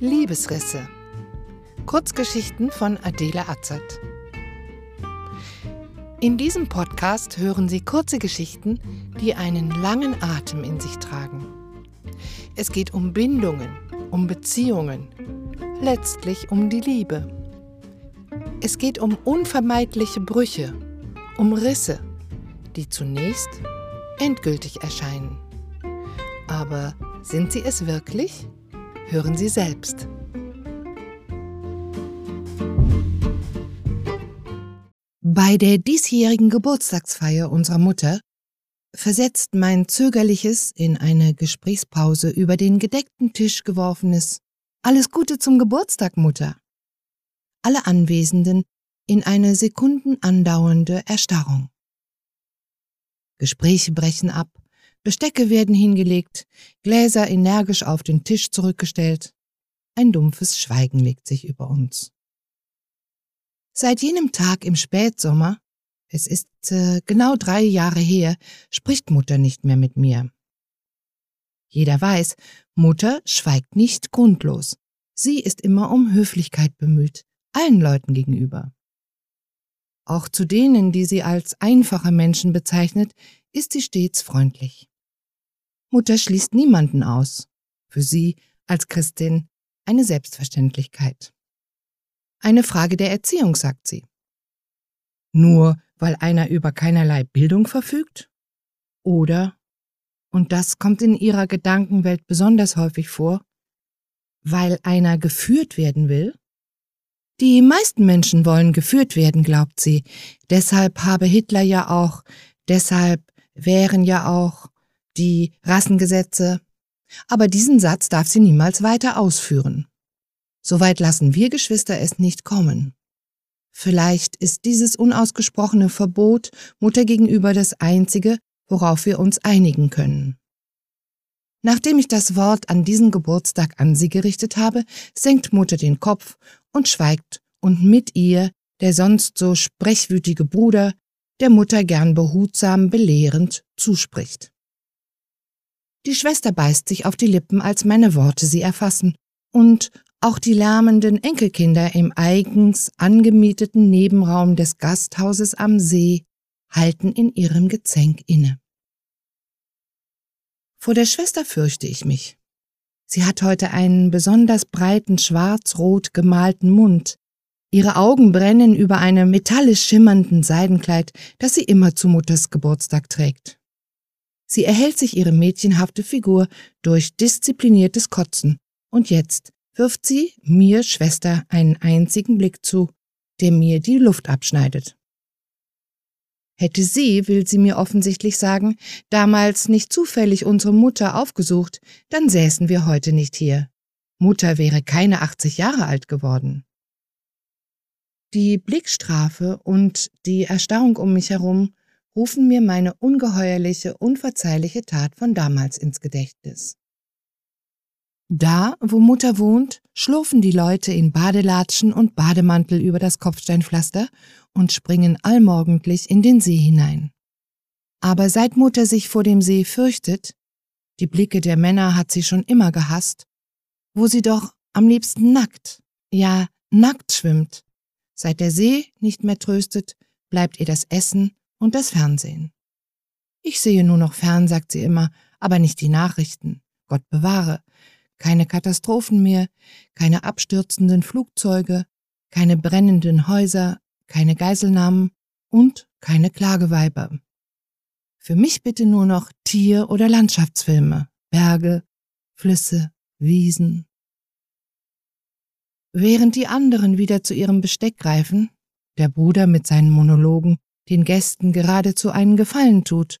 Liebesrisse. Kurzgeschichten von Adele Atzert. In diesem Podcast hören Sie kurze Geschichten, die einen langen Atem in sich tragen. Es geht um Bindungen, um Beziehungen, letztlich um die Liebe. Es geht um unvermeidliche Brüche, um Risse, die zunächst endgültig erscheinen. Aber sind sie es wirklich? Hören Sie selbst. Bei der diesjährigen Geburtstagsfeier unserer Mutter versetzt mein zögerliches, in eine Gesprächspause über den gedeckten Tisch geworfenes Alles Gute zum Geburtstag, Mutter. Alle Anwesenden in eine Sekunden andauernde Erstarrung. Gespräche brechen ab, Bestecke werden hingelegt, Gläser energisch auf den Tisch zurückgestellt. Ein dumpfes Schweigen legt sich über uns. Seit jenem Tag im Spätsommer, es ist äh, genau drei Jahre her, spricht Mutter nicht mehr mit mir. Jeder weiß, Mutter schweigt nicht grundlos. Sie ist immer um Höflichkeit bemüht, allen Leuten gegenüber. Auch zu denen, die sie als einfache Menschen bezeichnet, ist sie stets freundlich. Mutter schließt niemanden aus. Für sie als Christin eine Selbstverständlichkeit. Eine Frage der Erziehung, sagt sie. Nur weil einer über keinerlei Bildung verfügt? Oder, und das kommt in ihrer Gedankenwelt besonders häufig vor, weil einer geführt werden will? Die meisten Menschen wollen geführt werden, glaubt sie. Deshalb habe Hitler ja auch, deshalb wären ja auch, die Rassengesetze. Aber diesen Satz darf sie niemals weiter ausführen. Soweit lassen wir Geschwister es nicht kommen. Vielleicht ist dieses unausgesprochene Verbot Mutter gegenüber das einzige, worauf wir uns einigen können. Nachdem ich das Wort an diesem Geburtstag an sie gerichtet habe, senkt Mutter den Kopf und schweigt und mit ihr der sonst so sprechwütige Bruder, der Mutter gern behutsam belehrend zuspricht. Die Schwester beißt sich auf die Lippen, als meine Worte sie erfassen, und auch die lärmenden Enkelkinder im eigens angemieteten Nebenraum des Gasthauses am See halten in ihrem Gezänk inne. Vor der Schwester fürchte ich mich. Sie hat heute einen besonders breiten schwarz-rot gemalten Mund. Ihre Augen brennen über einem metallisch schimmernden Seidenkleid, das sie immer zu Mutters Geburtstag trägt. Sie erhält sich ihre mädchenhafte Figur durch diszipliniertes Kotzen, und jetzt wirft sie mir Schwester einen einzigen Blick zu, der mir die Luft abschneidet. Hätte sie, will sie mir offensichtlich sagen, damals nicht zufällig unsere Mutter aufgesucht, dann säßen wir heute nicht hier. Mutter wäre keine 80 Jahre alt geworden. Die Blickstrafe und die Erstarrung um mich herum rufen mir meine ungeheuerliche, unverzeihliche Tat von damals ins Gedächtnis. Da, wo Mutter wohnt, schlurfen die Leute in Badelatschen und Bademantel über das Kopfsteinpflaster und springen allmorgendlich in den See hinein. Aber seit Mutter sich vor dem See fürchtet, die Blicke der Männer hat sie schon immer gehasst, wo sie doch am liebsten nackt, ja nackt schwimmt. Seit der See nicht mehr tröstet, bleibt ihr das Essen und das Fernsehen. Ich sehe nur noch fern, sagt sie immer, aber nicht die Nachrichten. Gott bewahre. Keine Katastrophen mehr, keine abstürzenden Flugzeuge, keine brennenden Häuser, keine Geiselnahmen und keine Klageweiber. Für mich bitte nur noch Tier- oder Landschaftsfilme, Berge, Flüsse, Wiesen. Während die anderen wieder zu ihrem Besteck greifen, der Bruder mit seinen Monologen den Gästen geradezu einen Gefallen tut,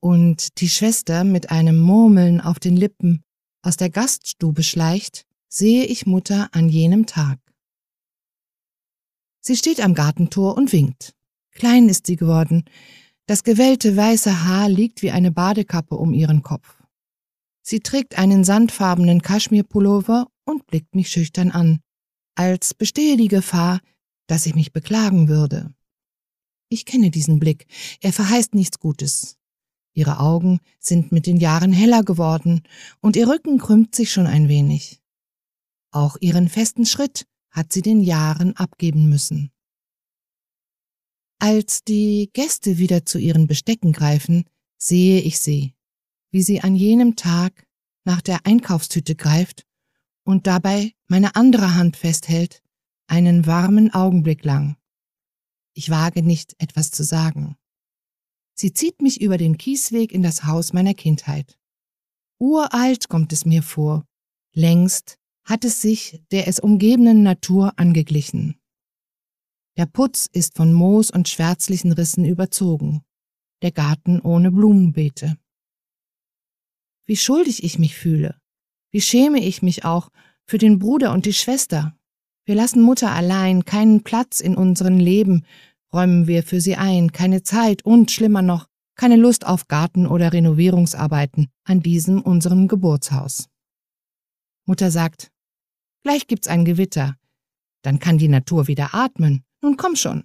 und die Schwester mit einem Murmeln auf den Lippen aus der Gaststube schleicht, sehe ich Mutter an jenem Tag. Sie steht am Gartentor und winkt. Klein ist sie geworden, das gewellte weiße Haar liegt wie eine Badekappe um ihren Kopf. Sie trägt einen sandfarbenen Kaschmirpullover und blickt mich schüchtern an, als bestehe die Gefahr, dass ich mich beklagen würde. Ich kenne diesen Blick, er verheißt nichts Gutes. Ihre Augen sind mit den Jahren heller geworden und ihr Rücken krümmt sich schon ein wenig. Auch ihren festen Schritt hat sie den Jahren abgeben müssen. Als die Gäste wieder zu ihren Bestecken greifen, sehe ich sie, wie sie an jenem Tag nach der Einkaufstüte greift und dabei meine andere Hand festhält, einen warmen Augenblick lang. Ich wage nicht, etwas zu sagen. Sie zieht mich über den Kiesweg in das Haus meiner Kindheit. Uralt kommt es mir vor, längst hat es sich der es umgebenden Natur angeglichen. Der Putz ist von Moos und schwärzlichen Rissen überzogen, der Garten ohne Blumenbeete. Wie schuldig ich mich fühle, wie schäme ich mich auch für den Bruder und die Schwester. Wir lassen Mutter allein, keinen Platz in unserem Leben räumen wir für sie ein, keine Zeit und, schlimmer noch, keine Lust auf Garten- oder Renovierungsarbeiten an diesem unserem Geburtshaus. Mutter sagt, gleich gibt's ein Gewitter, dann kann die Natur wieder atmen, nun komm schon.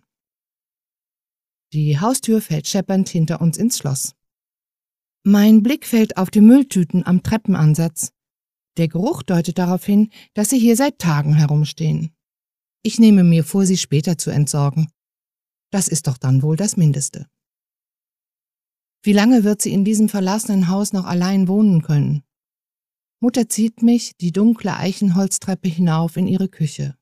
Die Haustür fällt scheppernd hinter uns ins Schloss. Mein Blick fällt auf die Mülltüten am Treppenansatz. Der Geruch deutet darauf hin, dass sie hier seit Tagen herumstehen. Ich nehme mir vor, sie später zu entsorgen. Das ist doch dann wohl das Mindeste. Wie lange wird sie in diesem verlassenen Haus noch allein wohnen können? Mutter zieht mich die dunkle Eichenholztreppe hinauf in ihre Küche.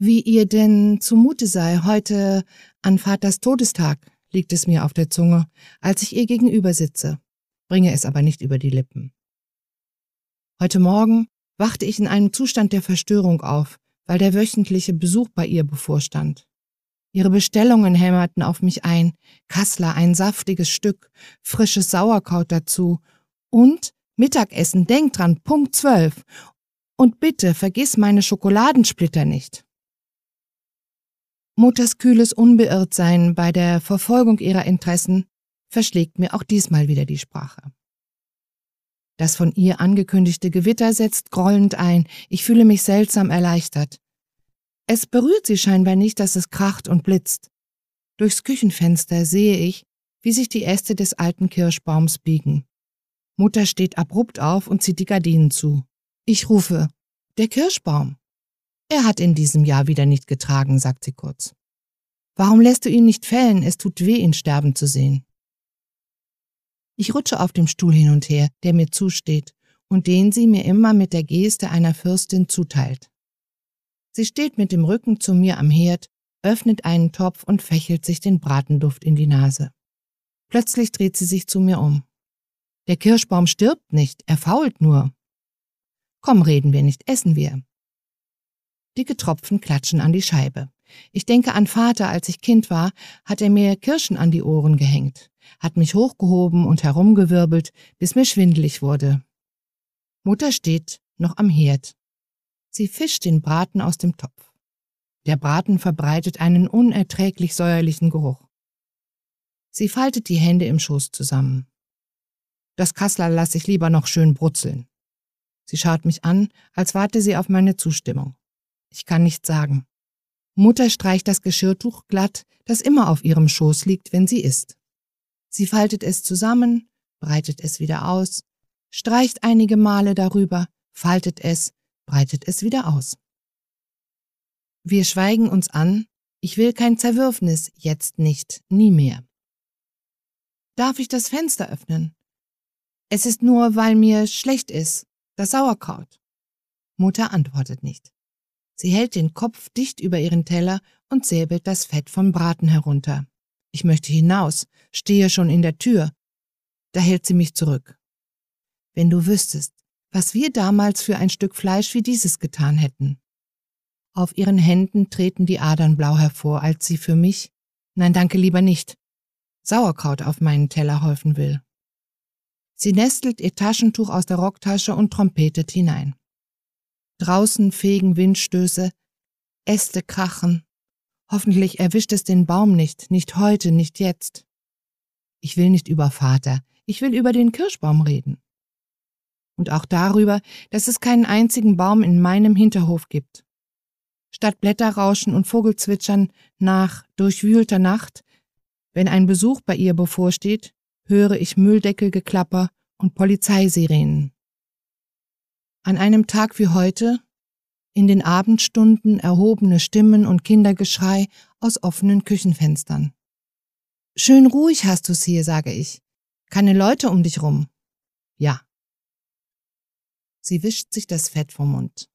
Wie ihr denn zumute sei heute an Vaters Todestag, liegt es mir auf der Zunge, als ich ihr gegenüber sitze, bringe es aber nicht über die Lippen. Heute Morgen wachte ich in einem Zustand der Verstörung auf, weil der wöchentliche Besuch bei ihr bevorstand. Ihre Bestellungen hämmerten auf mich ein, Kassler ein saftiges Stück, frisches Sauerkraut dazu und Mittagessen, denk dran, Punkt zwölf. Und bitte vergiss meine Schokoladensplitter nicht. Mutters kühles Unbeirrtsein bei der Verfolgung ihrer Interessen verschlägt mir auch diesmal wieder die Sprache. Das von ihr angekündigte Gewitter setzt grollend ein, ich fühle mich seltsam erleichtert. Es berührt sie scheinbar nicht, dass es kracht und blitzt. Durchs Küchenfenster sehe ich, wie sich die Äste des alten Kirschbaums biegen. Mutter steht abrupt auf und zieht die Gardinen zu. Ich rufe, der Kirschbaum. Er hat in diesem Jahr wieder nicht getragen, sagt sie kurz. Warum lässt du ihn nicht fällen? Es tut weh, ihn sterben zu sehen. Ich rutsche auf dem Stuhl hin und her, der mir zusteht und den sie mir immer mit der Geste einer Fürstin zuteilt. Sie steht mit dem Rücken zu mir am Herd, öffnet einen Topf und fächelt sich den Bratenduft in die Nase. Plötzlich dreht sie sich zu mir um. Der Kirschbaum stirbt nicht, er fault nur. Komm, reden wir nicht, essen wir. Dicke Tropfen klatschen an die Scheibe. Ich denke an Vater, als ich Kind war, hat er mir Kirschen an die Ohren gehängt, hat mich hochgehoben und herumgewirbelt, bis mir schwindelig wurde. Mutter steht noch am Herd, Sie fischt den Braten aus dem Topf. Der Braten verbreitet einen unerträglich säuerlichen Geruch. Sie faltet die Hände im Schoß zusammen. Das Kassler lasse ich lieber noch schön brutzeln. Sie schaut mich an, als warte sie auf meine Zustimmung. Ich kann nichts sagen. Mutter streicht das Geschirrtuch glatt, das immer auf ihrem Schoß liegt, wenn sie isst. Sie faltet es zusammen, breitet es wieder aus, streicht einige Male darüber, faltet es, breitet es wieder aus. Wir schweigen uns an, ich will kein Zerwürfnis, jetzt nicht, nie mehr. Darf ich das Fenster öffnen? Es ist nur, weil mir schlecht ist, das Sauerkraut. Mutter antwortet nicht. Sie hält den Kopf dicht über ihren Teller und säbelt das Fett vom Braten herunter. Ich möchte hinaus, stehe schon in der Tür. Da hält sie mich zurück. Wenn du wüsstest, was wir damals für ein Stück Fleisch wie dieses getan hätten. Auf ihren Händen treten die Adern blau hervor, als sie für mich, nein danke lieber nicht, Sauerkraut auf meinen Teller häufen will. Sie nestelt ihr Taschentuch aus der Rocktasche und trompetet hinein. Draußen fegen Windstöße, Äste krachen. Hoffentlich erwischt es den Baum nicht, nicht heute, nicht jetzt. Ich will nicht über Vater, ich will über den Kirschbaum reden und auch darüber, dass es keinen einzigen Baum in meinem Hinterhof gibt. Statt Blätterrauschen und Vogelzwitschern nach durchwühlter Nacht, wenn ein Besuch bei ihr bevorsteht, höre ich Mülldeckelgeklapper und Polizeisirenen. An einem Tag wie heute In den Abendstunden erhobene Stimmen und Kindergeschrei aus offenen Küchenfenstern. Schön ruhig hast du's hier, sage ich. Keine Leute um dich rum. Ja. Sie wischt sich das Fett vom Mund.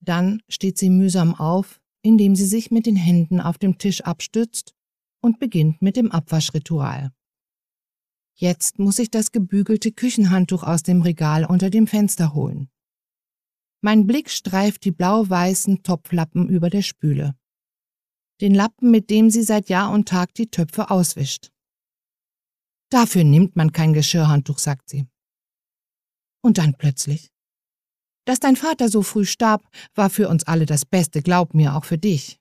Dann steht sie mühsam auf, indem sie sich mit den Händen auf dem Tisch abstützt und beginnt mit dem Abwaschritual. Jetzt muss ich das gebügelte Küchenhandtuch aus dem Regal unter dem Fenster holen. Mein Blick streift die blau-weißen Topflappen über der Spüle. Den Lappen, mit dem sie seit Jahr und Tag die Töpfe auswischt. Dafür nimmt man kein Geschirrhandtuch, sagt sie. Und dann plötzlich. Dass dein Vater so früh starb, war für uns alle das Beste, glaub mir, auch für dich,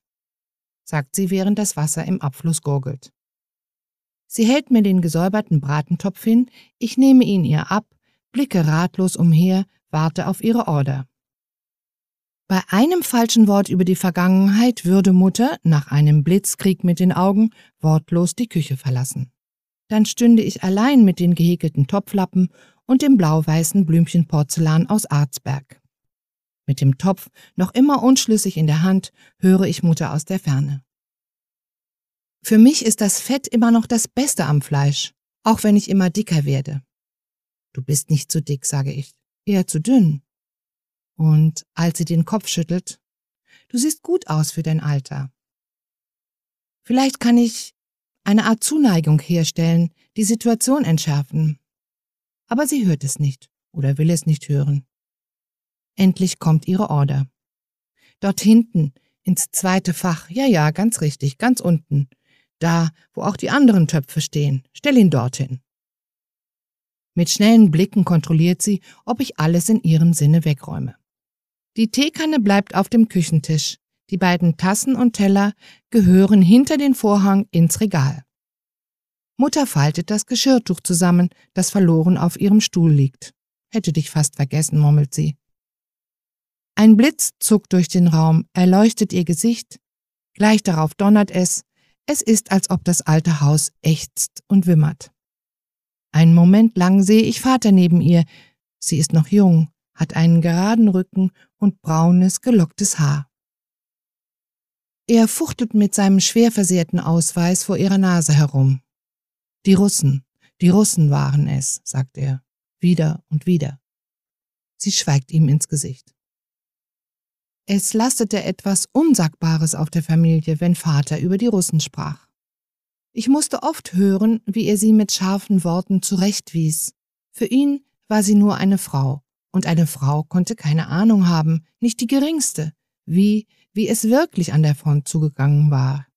sagt sie, während das Wasser im Abfluss gurgelt. Sie hält mir den gesäuberten Bratentopf hin, ich nehme ihn ihr ab, blicke ratlos umher, warte auf ihre Order. Bei einem falschen Wort über die Vergangenheit würde Mutter, nach einem Blitzkrieg mit den Augen, wortlos die Küche verlassen. Dann stünde ich allein mit den gehäkelten Topflappen und dem blau-weißen Blümchenporzellan aus Arzberg. Mit dem Topf noch immer unschlüssig in der Hand höre ich Mutter aus der Ferne. Für mich ist das Fett immer noch das Beste am Fleisch, auch wenn ich immer dicker werde. Du bist nicht zu dick, sage ich, eher zu dünn. Und als sie den Kopf schüttelt, du siehst gut aus für dein Alter. Vielleicht kann ich eine Art Zuneigung herstellen, die Situation entschärfen aber sie hört es nicht oder will es nicht hören. Endlich kommt ihre Order. Dort hinten, ins zweite Fach, ja, ja, ganz richtig, ganz unten, da, wo auch die anderen Töpfe stehen, stell ihn dorthin. Mit schnellen Blicken kontrolliert sie, ob ich alles in ihrem Sinne wegräume. Die Teekanne bleibt auf dem Küchentisch, die beiden Tassen und Teller gehören hinter den Vorhang ins Regal. Mutter faltet das Geschirrtuch zusammen, das verloren auf ihrem Stuhl liegt. Hätte dich fast vergessen, murmelt sie. Ein Blitz zuckt durch den Raum, erleuchtet ihr Gesicht. Gleich darauf donnert es. Es ist, als ob das alte Haus ächzt und wimmert. Einen Moment lang sehe ich Vater neben ihr. Sie ist noch jung, hat einen geraden Rücken und braunes, gelocktes Haar. Er fuchtelt mit seinem schwer versehrten Ausweis vor ihrer Nase herum. Die Russen, die Russen waren es, sagt er, wieder und wieder. Sie schweigt ihm ins Gesicht. Es lastete etwas Unsagbares auf der Familie, wenn Vater über die Russen sprach. Ich musste oft hören, wie er sie mit scharfen Worten zurechtwies. Für ihn war sie nur eine Frau, und eine Frau konnte keine Ahnung haben, nicht die geringste, wie, wie es wirklich an der Front zugegangen war.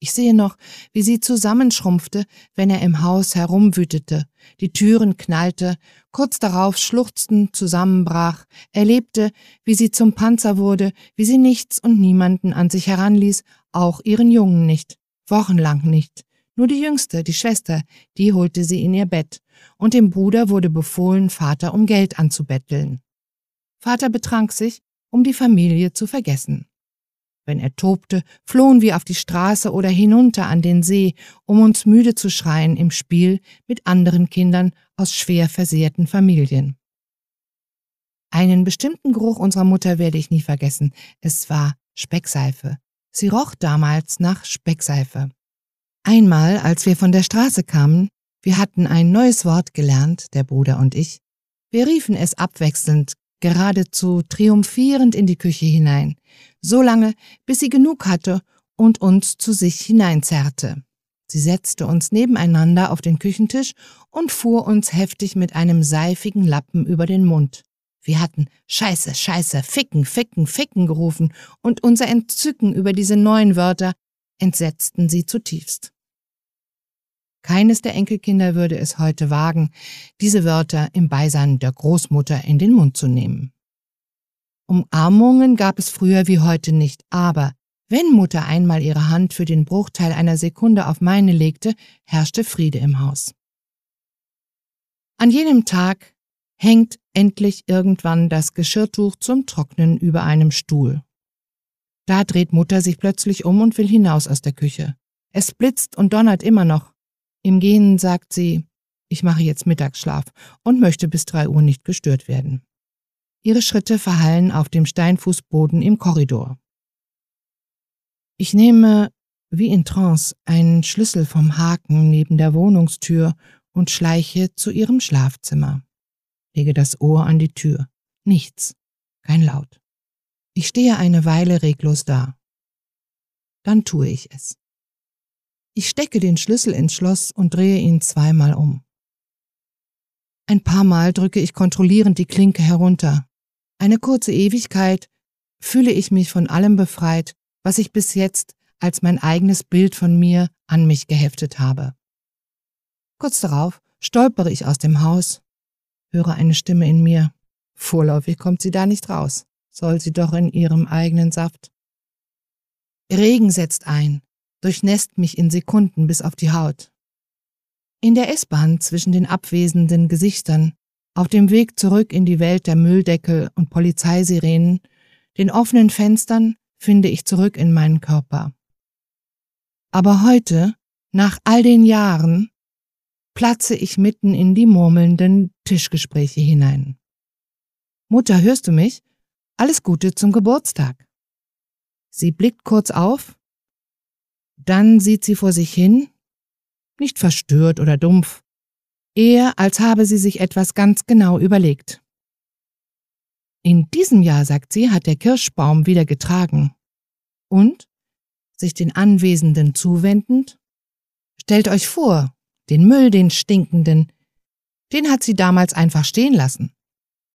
Ich sehe noch, wie sie zusammenschrumpfte, wenn er im Haus herumwütete, die Türen knallte, kurz darauf schluchzend zusammenbrach, erlebte, wie sie zum Panzer wurde, wie sie nichts und niemanden an sich heranließ, auch ihren Jungen nicht, wochenlang nicht. Nur die Jüngste, die Schwester, die holte sie in ihr Bett, und dem Bruder wurde befohlen, Vater um Geld anzubetteln. Vater betrank sich, um die Familie zu vergessen. Wenn er tobte, flohen wir auf die Straße oder hinunter an den See, um uns müde zu schreien im Spiel mit anderen Kindern aus schwer versehrten Familien. Einen bestimmten Geruch unserer Mutter werde ich nie vergessen. Es war Speckseife. Sie roch damals nach Speckseife. Einmal, als wir von der Straße kamen, wir hatten ein neues Wort gelernt, der Bruder und ich. Wir riefen es abwechselnd geradezu triumphierend in die Küche hinein, so lange, bis sie genug hatte und uns zu sich hineinzerrte. Sie setzte uns nebeneinander auf den Küchentisch und fuhr uns heftig mit einem seifigen Lappen über den Mund. Wir hatten Scheiße, Scheiße, Ficken, Ficken, Ficken gerufen, und unser Entzücken über diese neuen Wörter entsetzten sie zutiefst. Keines der Enkelkinder würde es heute wagen, diese Wörter im Beisein der Großmutter in den Mund zu nehmen. Umarmungen gab es früher wie heute nicht, aber wenn Mutter einmal ihre Hand für den Bruchteil einer Sekunde auf meine legte, herrschte Friede im Haus. An jenem Tag hängt endlich irgendwann das Geschirrtuch zum Trocknen über einem Stuhl. Da dreht Mutter sich plötzlich um und will hinaus aus der Küche. Es blitzt und donnert immer noch. Im Gehen sagt sie, ich mache jetzt Mittagsschlaf und möchte bis drei Uhr nicht gestört werden. Ihre Schritte verhallen auf dem Steinfußboden im Korridor. Ich nehme, wie in Trance, einen Schlüssel vom Haken neben der Wohnungstür und schleiche zu ihrem Schlafzimmer. Lege das Ohr an die Tür. Nichts. Kein Laut. Ich stehe eine Weile reglos da. Dann tue ich es. Ich stecke den Schlüssel ins Schloss und drehe ihn zweimal um. Ein paar Mal drücke ich kontrollierend die Klinke herunter. Eine kurze Ewigkeit fühle ich mich von allem befreit, was ich bis jetzt als mein eigenes Bild von mir an mich geheftet habe. Kurz darauf stolpere ich aus dem Haus, höre eine Stimme in mir. Vorläufig kommt sie da nicht raus, soll sie doch in ihrem eigenen Saft. Regen setzt ein, durchnässt mich in Sekunden bis auf die Haut. In der S-Bahn zwischen den abwesenden Gesichtern, auf dem Weg zurück in die Welt der Mülldeckel und Polizeisirenen, den offenen Fenstern, finde ich zurück in meinen Körper. Aber heute, nach all den Jahren, platze ich mitten in die murmelnden Tischgespräche hinein. Mutter, hörst du mich? Alles Gute zum Geburtstag. Sie blickt kurz auf, dann sieht sie vor sich hin, nicht verstört oder dumpf, eher als habe sie sich etwas ganz genau überlegt. In diesem Jahr, sagt sie, hat der Kirschbaum wieder getragen. Und, sich den Anwesenden zuwendend, stellt euch vor, den Müll, den stinkenden, den hat sie damals einfach stehen lassen.